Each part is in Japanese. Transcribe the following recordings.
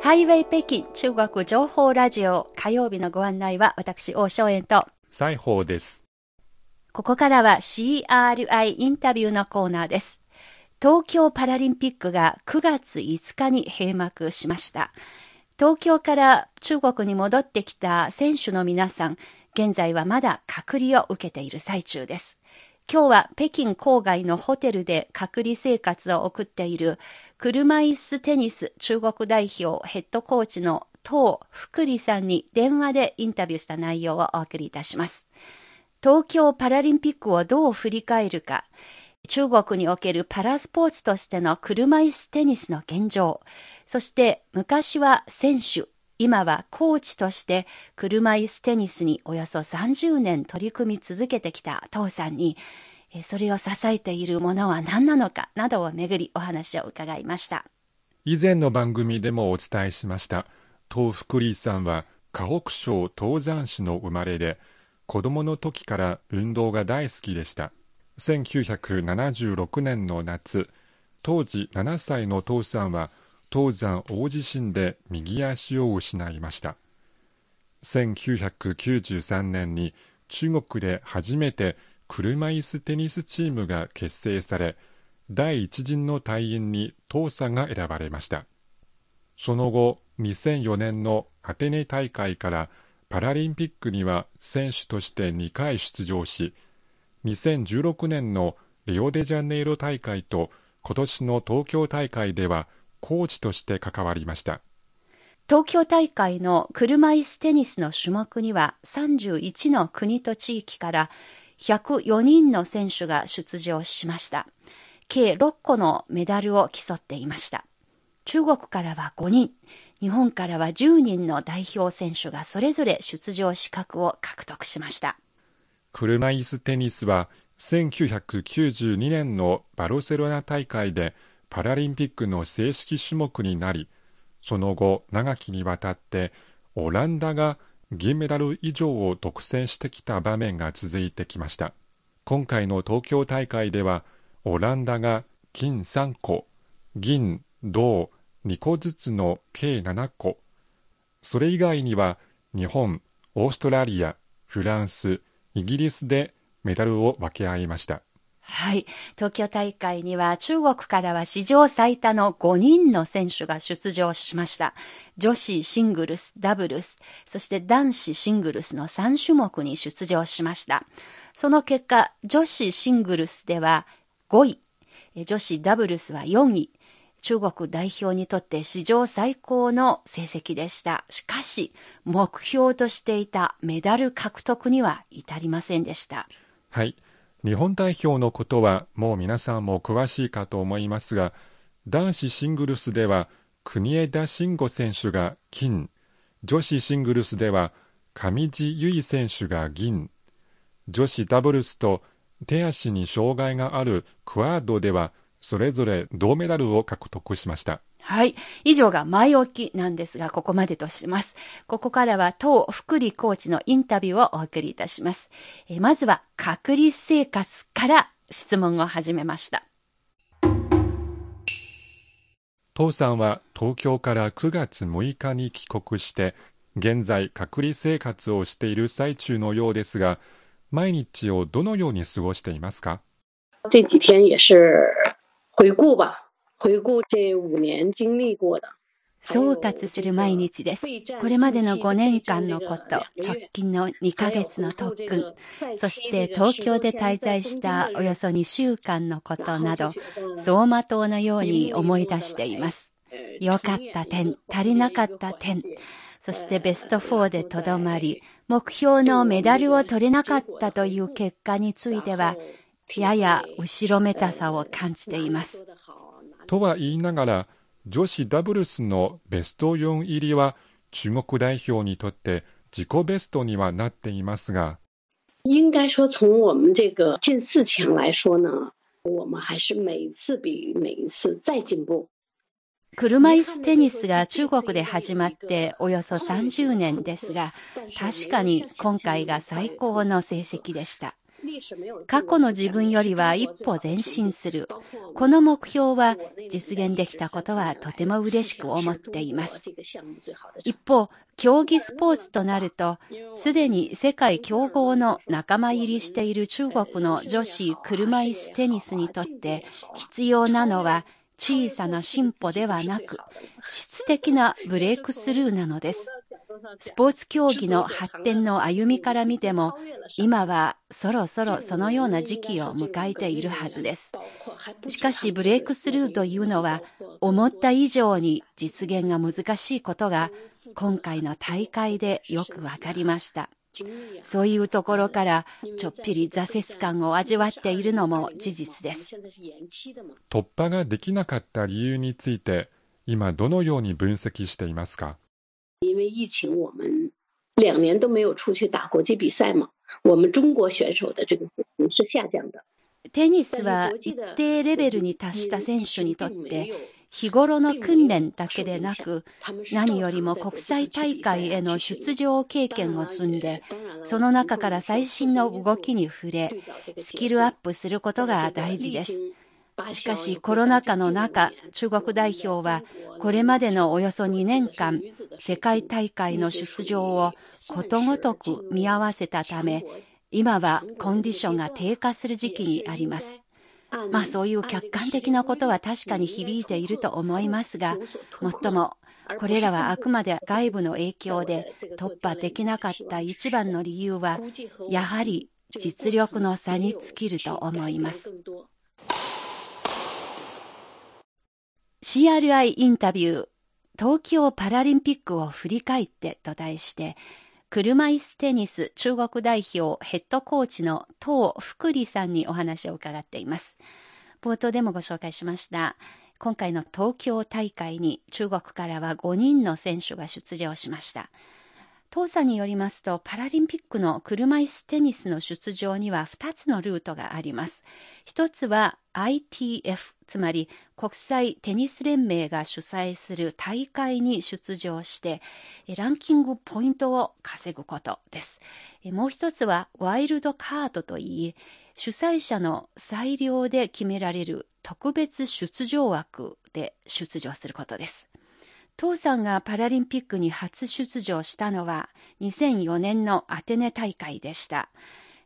ハイウェイ北京中国情報ラジオ火曜日のご案内は私、王正円と西宝です。ここからは CRI インタビューのコーナーです。東京パラリンピックが9月5日に閉幕しました。東京から中国に戻ってきた選手の皆さん、現在はまだ隔離を受けている最中です。今日は北京郊外のホテルで隔離生活を送っている車椅子テニス中国代表ヘッドコーチの東福利さんに電話でインタビューした内容をお送りいたします。東京パラリンピックをどう振り返るか、中国におけるパラスポーツとしての車椅子テニスの現状、そして昔は選手、今はコーチとして車椅子テニスにおよそ30年取り組み続けてきた父さんに、えそれを支えているものは何なのかなどをめぐりお話を伺いました。以前の番組でもお伝えしました。東福利さんは河北省東山市の生まれで、子供の時から運動が大好きでした。1976年の夏、当時7歳の父さんは東山大地震で右足を失いました。1993年に中国で初めて車椅子テニスチームが結成され、第一陣の隊員に父さんが選ばれました。その後、2004年のアテネ大会からパラリンピックには選手として2回出場し、2016年のリオデジャネイロ大会と今年の東京大会ではコーチとして関わりました。東京大会の車椅子テニスの種目には31の国と地域から104人の選手が出場しました。計6個のメダルを競っていました。中国からは5人、日本からは10人の代表選手がそれぞれ出場資格を獲得しました。車椅子テニスは1992年のバルセロナ大会でパラリンピックの正式種目になり、その後長きにわたってオランダが銀メダル以上を独占してきた場面が続いてきました。今回の東京大会ではオランダが金3個、銀、銅2個ずつの計7個、それ以外には日本、オーストラリア、フランス、イギリスでメダルを分け合いました。はい。東京大会には中国からは史上最多の5人の選手が出場しました。女子シングルス、ダブルス、そして男子シングルスの3種目に出場しました。その結果、女子シングルスでは5位、女子ダブルスは4位、中国代表にとって史上最高の成績でした。しかし、目標としていたメダル獲得には至りませんでした。はい。日本代表のことはもう皆さんも詳しいかと思いますが、男子シングルスでは国枝慎吾選手が金、女子シングルスでは上地結衣選手が銀、女子ダブルスと手足に障害があるクワードではそれぞれ銅メダルを獲得しました。はい。以上が前置きなんですが、ここまでとします。ここからは当福利コーチのインタビューをお送りいたします。えまずは隔離生活から質問を始めました。父さんは東京から9月6日に帰国して、現在隔離生活をしている最中のようですが、毎日をどのように過ごしていますか？这几天也是回顾吧，総括する毎日です。これまでの5年間のこと、直近の2ヶ月の特訓、そして東京で滞在したおよそ2週間のことなど、走馬灯のように思い出しています。良かった点、足りなかった点、そしてベスト4でとどまり、目標のメダルを取れなかったという結果については、やや後ろめたさを感じています。とは言いながら、女子ダブルスのベスト4入りは中国代表にとって自己ベストにはなっていますが、应该说，从我们这个进四强来说呢，我们还是每一次比每一次再进步。車椅子テニスが中国で始まっておよそ30年ですが、確かに今回が最高の成績でした。過去の自分よりは一歩前進する。この目標は実現できたことはとても嬉しく思っています。一方、競技スポーツとなると、すでに世界強豪の仲間入りしている中国の女子車椅子テニスにとって必要なのは小さな進歩ではなく、質的なブレイクスルーなのです。スポーツ競技の発展の歩みから見ても、今はそろそろそのような時期を迎えているはずです。しかしブレイクスルーというのは、思った以上に実現が難しいことが、今回の大会でよくわかりました。そういうところからちょっぴり挫折感を味わっているのも事実です。突破ができなかった理由について、今どのように分析していますか？因为疫情，我们两年都没有出去打国际比赛嘛，我们中国选手的这个水平是下降的。テニスは一定レベルに達した選手にとって日頃の訓練だけでなく何よりも国際大会への出場経験を積んでその中から最新の動きに触れスキルアップすることが大事です。しかしコロナ禍の中、中国代表はこれまでのおよそ2年間、世界大会の出場をことごとく見合わせたため、今はコンディションが低下する時期にあります。まあそういう客観的なことは確かに響いていると思いますが、もっともこれらはあくまで外部の影響で突破できなかった一番の理由は、やはり実力の差に尽きると思います。CRI インタビュー東京パラリンピックを振り返ってと題して車椅子テニス中国代表ヘッドコーチの東福利さんにお話を伺っています。冒頭でもご紹介しました。今回の東京大会に中国からは5人の選手が出場しました。当社によりますと、パラリンピックの車椅子テニスの出場には2つのルートがあります。1つは ITF、つまり国際テニス連盟が主催する大会に出場して、ランキングポイントを稼ぐことです。もう1つはワイルドカードといい、主催者の裁量で決められる特別出場枠で出場することです。父さんがパラリンピックに初出場したのは2004年のアテネ大会でした。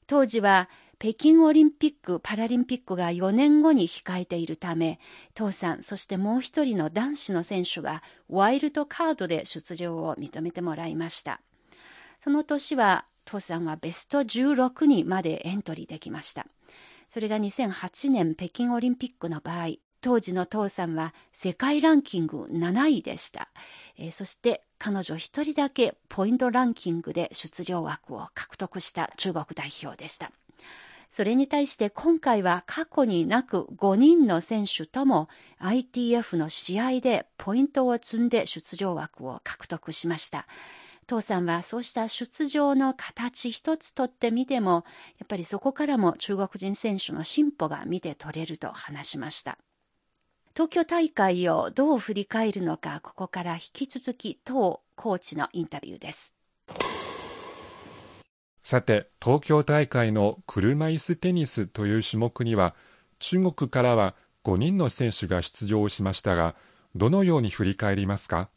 当時は北京オリンピック・パラリンピックが4年後に控えているため、父さん、そしてもう一人の男子の選手がワイルドカードで出場を認めてもらいました。その年は、父さんはベスト16にまでエントリーできました。それが2008年北京オリンピックの場合、当時の父さんは世界ランキング7位でした。えー、そして彼女一人だけポイントランキングで出場枠を獲得した中国代表でした。それに対して今回は過去になく5人の選手とも ITF の試合でポイントを積んで出場枠を獲得しました。父さんはそうした出場の形一つとってみても、やっぱりそこからも中国人選手の進歩が見て取れると話しました。東京大会をどう振り返るのか、ここから引き続き、当コーチのインタビューです。さて、東京大会の車椅子テニスという種目には、中国からは5人の選手が出場しましたが、どのように振り返りますか？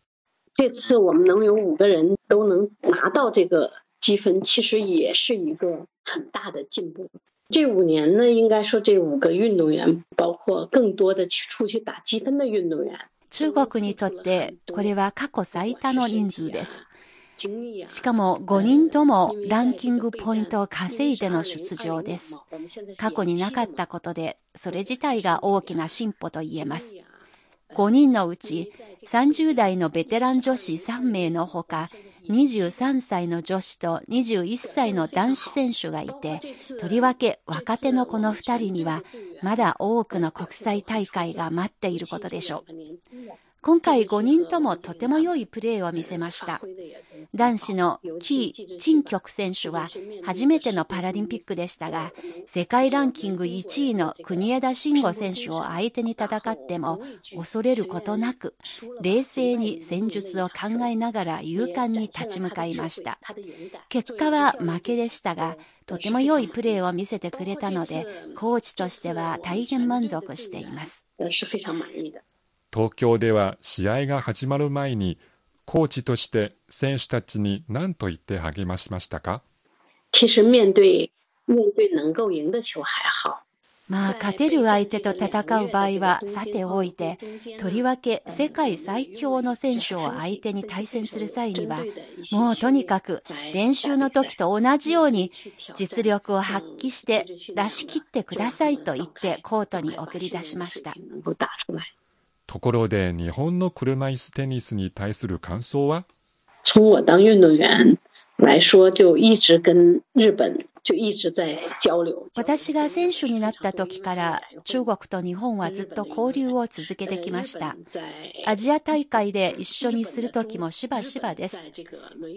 这次我们能有五个人都能拿到这个积分，其实也是一个很大的进步。这五年呢，应该说这五个运动员，包括更多的去出去打积分的运动员。中国にとってこれは過去最多の人数です。しかも5人ともランキングポイントを稼いでの出場です。過去になかったことで、それ自体が大きな進歩と言えます。5人のうち30代のベテラン女子3名のほか、23歳の女子と21歳の男子選手がいて、とりわけ若手のこの2人には、まだ多くの国際大会が待っていることでしょう。今回5人ともとても良いプレーを見せました。男子のキー・チンキョク選手は初めてのパラリンピックでしたが、世界ランキング1位の国枝慎吾選手を相手に戦っても恐れることなく、冷静に戦術を考えながら勇敢に立ち向かいました。結果は負けでしたが、とても良いプレーを見せてくれたので、コーチとしては大変満足しています。東京では試合が始まる前にコーチとして選手たちに何と言って励ましましたか？其实面对面对能够赢的球还好。まあ、勝てる相手と戦う場合はさておいて、とりわけ世界最強の選手を相手に対戦する際には、もうとにかく練習の時と同じように実力を発揮して出し切ってくださいと言ってコートに送り出しました。ところで日本の車椅子テニスに対する感想は？从我当运动员来说，就一直跟日本。私が選手になった時から中国と日本はずっと交流を続けてきました。アジア大会で一緒にする時もしばしばです。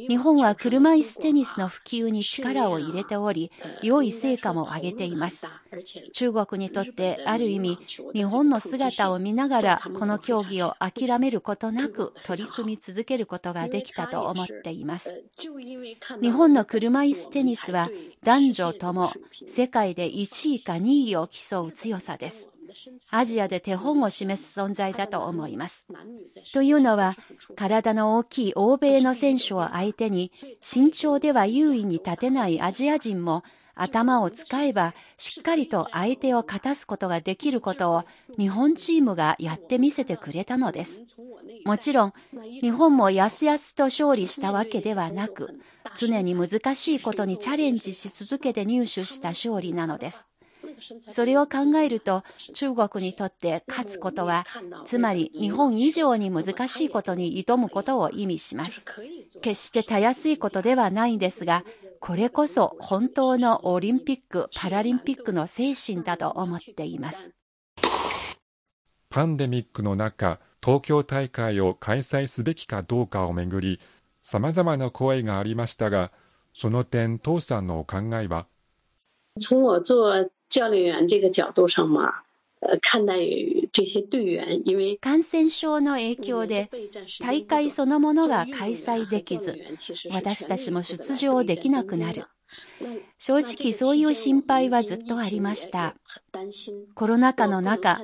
日本は車椅子テニスの普及に力を入れており、良い成果も上げています。中国にとってある意味、日本の姿を見ながらこの競技を諦めることなく取り組み続けることができたと思っています。日本の車椅子テニスは男女とも世界で1位か2位を競う強さです。アジアで手本を示す存在だと思います。というのは、体の大きい欧米の選手を相手に、身長では優位に立てないアジア人も頭を使えばしっかりと相手を勝たすことができることを日本チームがやってみせてくれたのです。もちろん、日本もやすやすと勝利したわけではなく、常に難しいことにチャレンジし続けて入手した勝利なのです。それを考えると、中国にとって勝つことは、つまり日本以上に難しいことに挑むことを意味します。決してたやすいことではないんですが、これこそ本当のオリンピック・パラリンピックの精神だと思っています。パンデミックの中、東京大会を開催すべきかどうかをめぐり、様々な声がありましたが、その点、父さんのお考えは？从我做教练员这个角度上嘛，感染症の影響で大会そのものが開催できず、私たちも出場できなくなる。正直そういう心配はずっとありました。コロナ禍の中、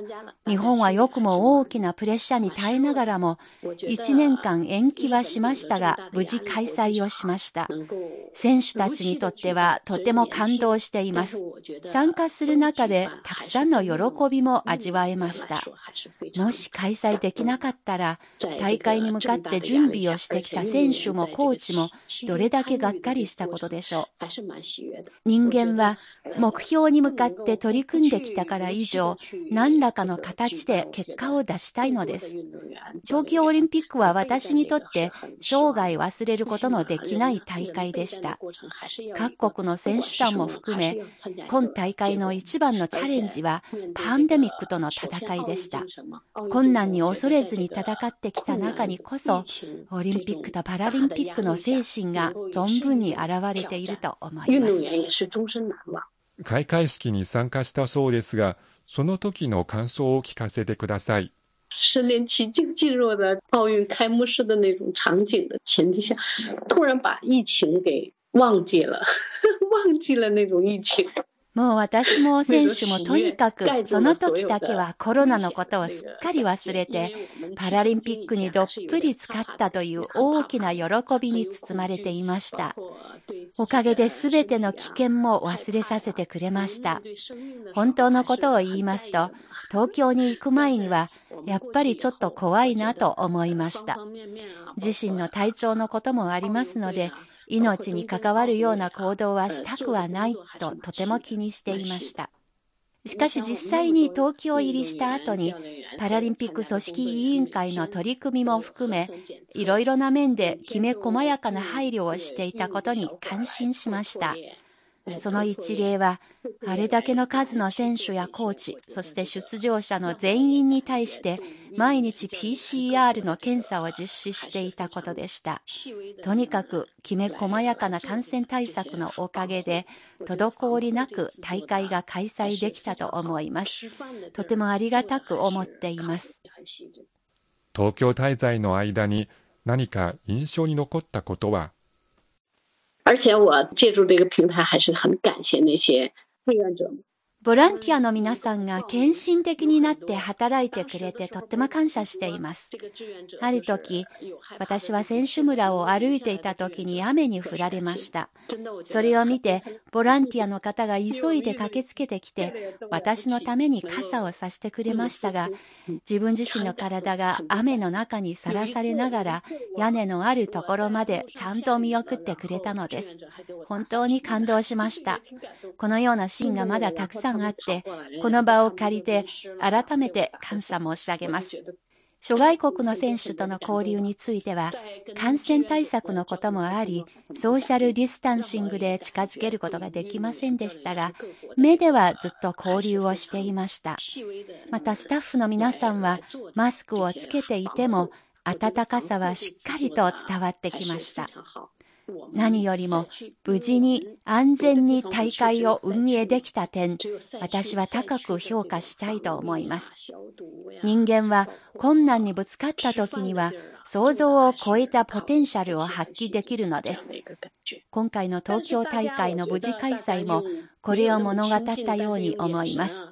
日本はよくも大きなプレッシャーに耐えながらも、1年間延期はしましたが、無事開催をしました。選手たちにとってはとても感動しています。参加する中でたくさんの喜びも味わえました。もし開催できなかったら、大会に向かって準備をしてきた選手もコーチもどれだけがっかりしたことでしょう。人間は目標に向かって取り組んできたから以上、何らかの形で結果を出したいのです。東京オリンピックは私にとって生涯忘れることのできない大会でした。各国の選手団も含め、今大会の一番のチャレンジはパンデミックとの戦いでした。困難に恐れずに戦ってきた中にこそ、オリンピックとパラリンピックの精神が存分に現れていると思います。開会式に参加したそうですが、その時の感想を聞かせてください。身临其境进入的奥运开幕式的那种场景的前提下，突然把疫情给忘记了，忘记了那种疫情。もう私も選手もとにかくその時だけはコロナのことをすっかり忘れてパラリンピックにどっぷり使ったという大きな喜びに包まれていました。おかげで全ての危険も忘れさせてくれました。本当のことを言いますと、東京に行く前にはやっぱりちょっと怖いなと思いました。自身の体調のこともありますので、命に関わるような行動はしたくはないととても気にしていました。しかし実際に東京入りした後にパラリンピック組織委員会の取り組みも含めいろいろな面できめ細やかな配慮をしていたことに感心しました。その一例は、あれだけの数の選手やコーチ、そして出場者の全員に対して、毎日 PCR の検査を実施していたことでした。とにかくきめ細やかな感染対策のおかげで、滞りなく大会が開催できたと思います。とてもありがたく思っています。東京滞在の間に何か印象に残ったことは？而且我借助这个平台，还是很感谢那些志愿者们。ボランティアの皆さんが献身的になって働いてくれてとっても感謝しています。ある時、私は選手村を歩いていた時に雨に降られました。それを見て、ボランティアの方が急いで駆けつけてきて、私のために傘をさしてくれましたが、自分自身の体が雨の中にさらされながら、屋根のあるところまでちゃんと見送ってくれたのです。本当に感動しました。このようなシーンがまだたくさんさんあって、この場を借りて改めて感謝申し上げます。諸外国の選手との交流については、感染対策のこともあり、ソーシャルディスタンシングで近づけることができませんでしたが、目ではずっと交流をしていました。またスタッフの皆さんは、マスクをつけていても、暖かさはしっかりと伝わってきました。何よりも無事に安全に大会を運営できた点、私は高く評価したいと思います。人間は困難にぶつかった時には想像を超えたポテンシャルを発揮できるのです。今回の東京大会の無事開催もこれを物語ったように思います。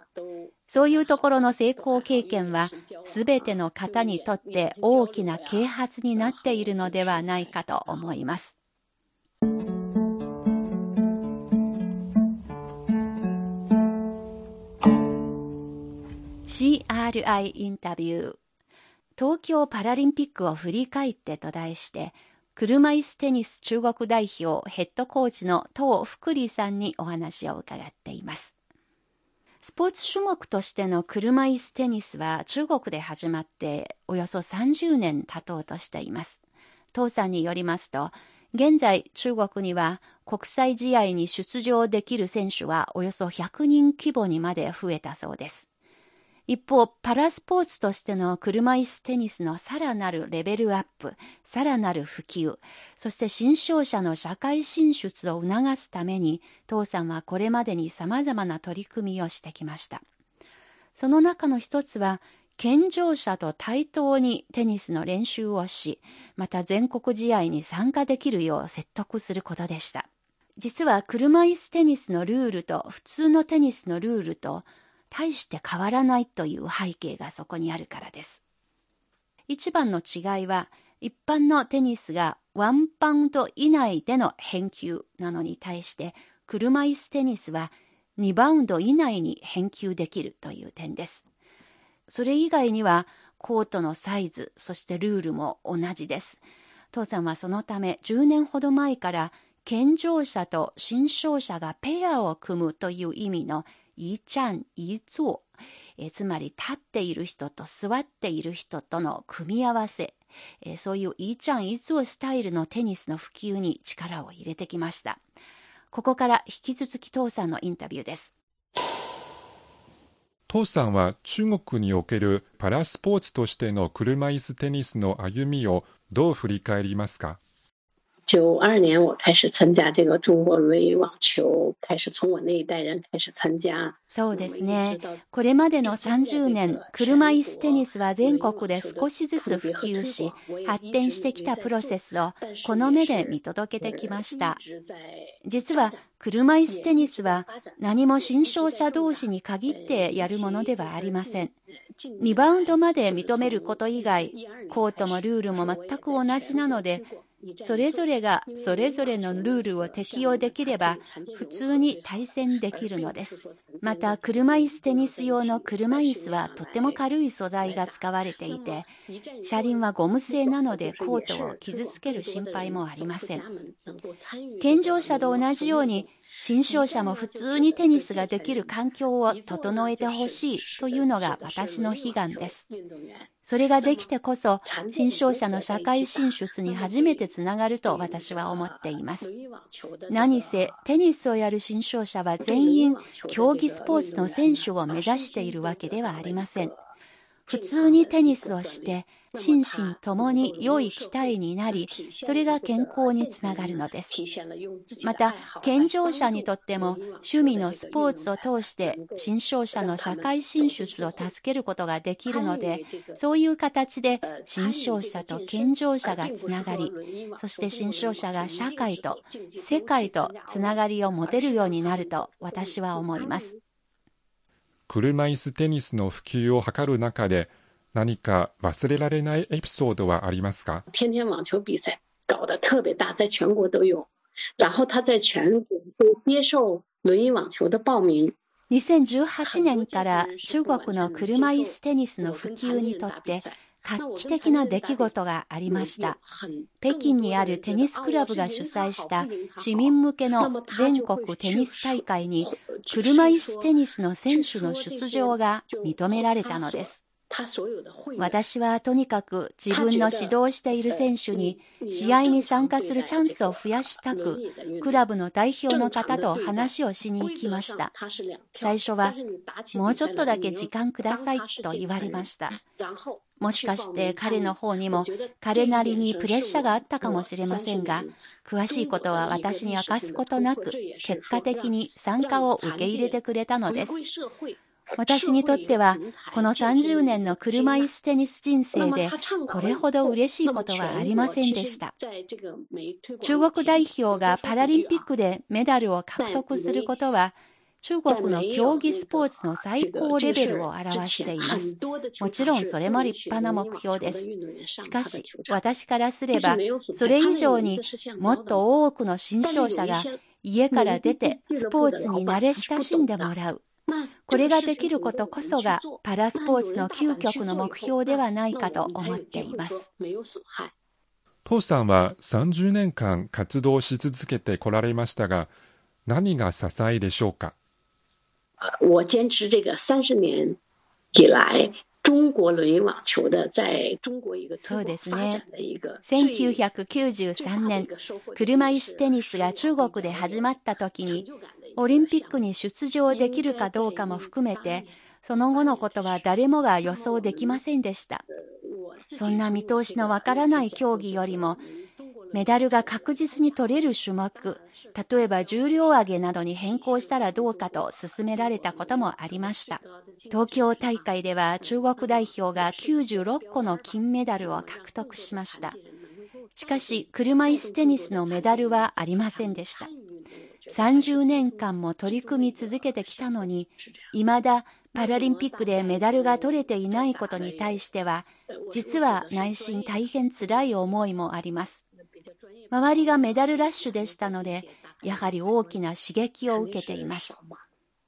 そういうところの成功経験は、すべての方にとって大きな啓発になっているのではないかと思います。CRI インタビュー東京パラリンピックを振り返ってと題して車椅子テニス中国代表ヘッドコーチの東福利さんにお話を伺っています。スポーツ種目としての車椅子テニスは中国で始まっておよそ30年経とうとしています。東さんによりますと現在中国には国際試合に出場できる選手はおよそ100人規模にまで増えたそうです。一方、パラスポーツとしての車椅子テニスのさらなるレベルアップ、さらなる普及、そして新商者の社会進出を促すために、父さんはこれまでに様々な取り組みをしてきました。その中の一つは、健常者と対等にテニスの練習をし、また全国試合に参加できるよう説得することでした。実は車椅子テニスのルールと普通のテニスのルールと大して変わらないという背景がそこにあるからです。一番の違いは、一般のテニスがワンパウンド以内での返球なのに対して、車椅子テニスは2バウンド以内に返球できるという点です。それ以外には、コートのサイズ、そしてルールも同じです。父さんはそのため10年ほど前から健常者と新商者がペアを組むという意味の一站一坐、えつまり立っている人と座っている人との組み合わせ、えそういう一站一坐スタイルのテニスの普及に力を入れてきました。ここから引き続き父さんのインタビューです。父さんは中国におけるパラスポーツとしての車椅子テニスの歩みをどう振り返りますか？九二年我开始参加这个中国轮椅网球，开始从我那一代人開始参加。そうですね。これまでの30年、車椅子テニスは全国で少しずつ普及し、発展してきたプロセスをこの目で見届けてきました。実は車椅子テニスは何も新商者同士に限ってやるものではありません。2バウンドまで認めること以外、コートもルールも全く同じなので、それぞれがそれぞれのルールを適用できれば普通に対戦できるのです。また車椅子テニス用の車椅子はとても軽い素材が使われていて車輪はゴム製なのでコートを傷つける心配もありません。健常者と同じように新商者も普通にテニスができる環境を整えてほしいというのが私の悲願です。それができてこそ、新商者の社会進出に初めてつながると私は思っています。何せ、テニスをやる新商者は全員、競技スポーツの選手を目指しているわけではありません。普通にテニスをして心身ともに良い期待になり、それが健康につながるのです。また、健常者にとっても趣味のスポーツを通して新商者の社会進出を助けることができるので、そういう形で新商者と健常者がつながり、そして新商者が社会と世界とつながりを持てるようになると私は思います。車椅子テニスの普及を図る中で、何か忘れられないエピソードはありますか？天天网球比赛搞得特别大，在全国都有。然后他在全国都接受轮椅网球的報名。2018年から中国の車椅子テニスの普及にとって画期的な出来事がありました。北京にあるテニスクラブが主催した市民向けの全国テニス大会に車椅子テニスの選手の出場が認められたのです。私はとにかく自分の指導している選手に試合に参加するチャンスを増やしたく、クラブの代表の方と話をしに行きました。最初は、もうちょっとだけ時間くださいと言われました。もしかして彼の方にも彼なりにプレッシャーがあったかもしれませんが、詳しいことは私に明かすことなく、結果的に参加を受け入れてくれたのです。私にとっては、この30年の車椅子テニス人生で、これほど嬉しいことはありませんでした。中国代表がパラリンピックでメダルを獲得することは、中国の競技スポーツの最高レベルを表しています。もちろんそれも立派な目標です。しかし、私からすれば、それ以上にもっと多くの新商者が家から出てスポーツに慣れ親しんでもらう。これができることこそがパラスポーツの究極の目標ではないかと思っています。父さんは30年間活動し続けてこられましたが、何が支えでしょうか？我坚持这个三十年以来，中国轮椅网球的在中国一个そうですね。1993年、車椅子テニスが中国で始まった時に、オリンピックに出場できるかどうかも含めて、その後のことは誰もが予想できませんでした。そんな見通しのわからない競技よりも、メダルが確実に取れる種目、例えば重量挙げなどに変更したらどうかと勧められたこともありました。東京大会では中国代表が96個の金メダルを獲得しました。しかし、車椅子テニスのメダルはありませんでした。30年間も取り組み続けてきたのに、未だパラリンピックでメダルが取れていないことに対しては、実は内心大変辛い思いもあります。周りがメダルラッシュでしたので、やはり大きな刺激を受けています。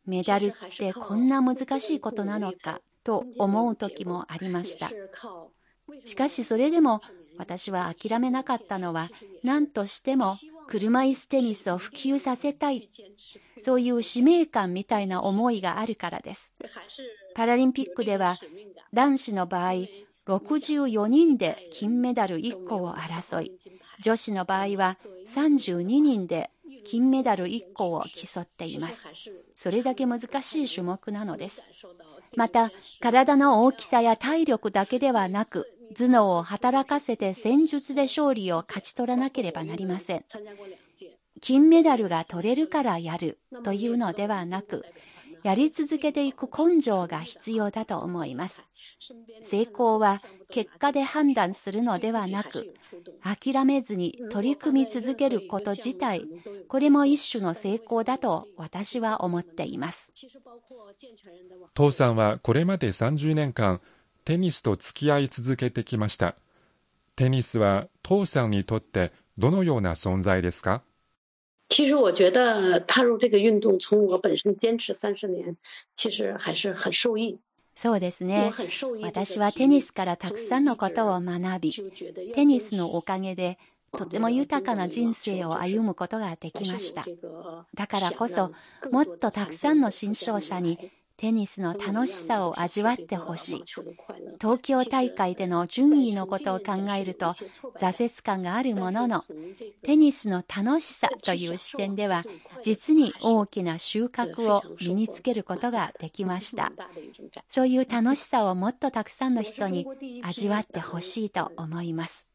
メダルってこんな難しいことなのかと思う時もありました。しかしそれでも私は諦めなかったのは何としても車椅子テニスを普及させたい。そういう使命感みたいな思いがあるからです。パラリンピックでは男子の場合、64人で金メダル1個を争い、女子の場合は32人で金メダル1個を競っています。それだけ難しい種目なのです。また、体の大きさや体力だけではなく、頭脳を働かせて戦術で勝利を勝ち取らなければなりません。金メダルが取れるからやるというのではなく、やり続けていく根性が必要だと思います。成功は結果で判断するのではなく、諦めずに取り組み続けること自体、これも一種の成功だと私は思っています。父さんはこれまで30年間、テニスと付き合い続けてきました。テニスは父さんにとってどのような存在ですか？其实我觉得踏入这个运动，从我本身坚持三十年，其实还是很受益。そうですね。私はテニスからたくさんのことを学び、テニスのおかげでとても豊かな人生を歩むことができました。だからこそ、もっとたくさんの新商者にテニスの楽しさを味わってほしい。東京大会での順位のことを考えると挫折感があるものの、テニスの楽しさという視点では、実に大きな収穫を身につけることができました。そういう楽しさをもっとたくさんの人に味わってほしいと思います。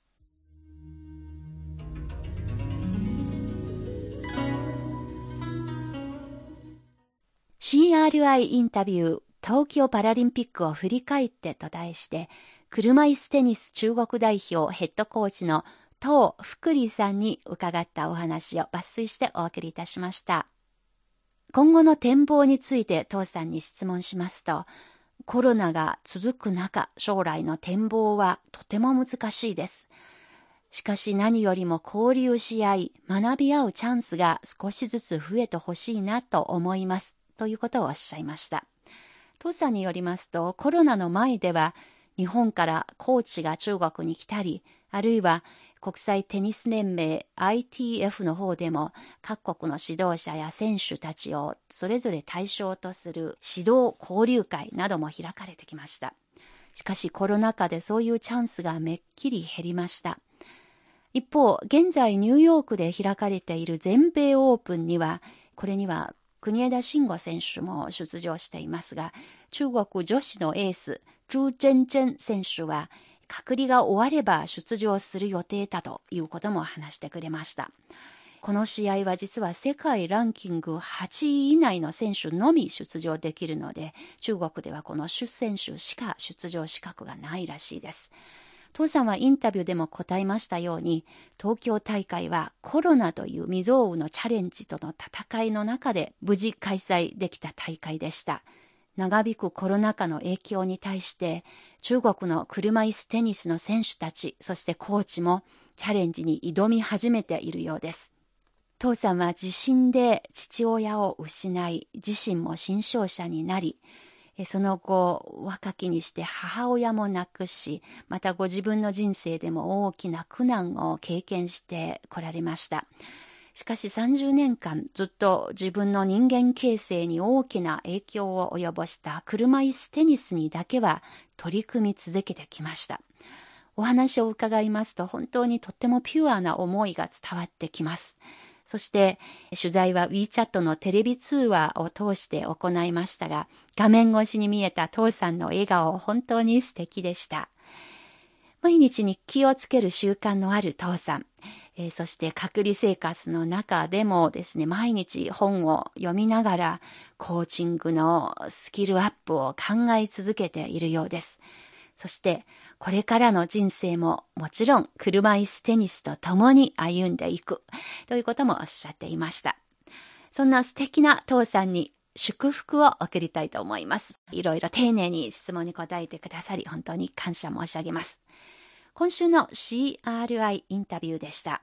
CRI インタビュー東京パラリンピックを振り返ってと題して、車椅子テニス中国代表ヘッドコーチの東福利さんに伺ったお話を抜粋してお送りいたしました。今後の展望について東さんに質問しますと、コロナが続く中、将来の展望はとても難しいです。しかし何よりも交流し合い、学び合うチャンスが少しずつ増えてほしいなと思います。ということをおっしゃいました。父さんによりますと、コロナの前では、日本からコーチが中国に来たり、あるいは国際テニス連盟 ITF の方でも各国の指導者や選手たちをそれぞれ対象とする指導交流会なども開かれてきました。しかしコロナ禍でそういうチャンスがめっきり減りました。一方、現在ニューヨークで開かれている全米オープンには、これには国枝慎吾選手も出場していますが、中国女子のエース、朱珍珍選手は、隔離が終われば出場する予定だということも話してくれました。この試合は実は世界ランキング8位以内の選手のみ出場できるので、中国ではこの主選手しか出場資格がないらしいです。父さんはインタビューでも答えましたように、東京大会はコロナという未曾有のチャレンジとの戦いの中で無事開催できた大会でした。長引くコロナ禍の影響に対して、中国の車椅子テニスの選手たち、そしてコーチもチャレンジに挑み始めているようです。父さんは地震で父親を失い、自身も新傷者になり、その後、若きにして母親も亡くし、またご自分の人生でも大きな苦難を経験してこられました。しかし30年間ずっと自分の人間形成に大きな影響を及ぼした車椅子テニスにだけは取り組み続けてきました。お話を伺いますと本当にとってもピュアな思いが伝わってきます。そして取材は WeChat のテレビ通話を通して行いましたが、画面越しに見えた父さんの笑顔本当に素敵でした。毎日に気をつける習慣のある父さん、えー、そして隔離生活の中でもですね、毎日本を読みながらコーチングのスキルアップを考え続けているようです。そしてこれからの人生ももちろん車椅子テニスと共に歩んでいくということもおっしゃっていました。そんな素敵な父さんに祝福を送りたいと思います。いろいろ丁寧に質問に答えてくださり本当に感謝申し上げます。今週の CRI インタビューでした。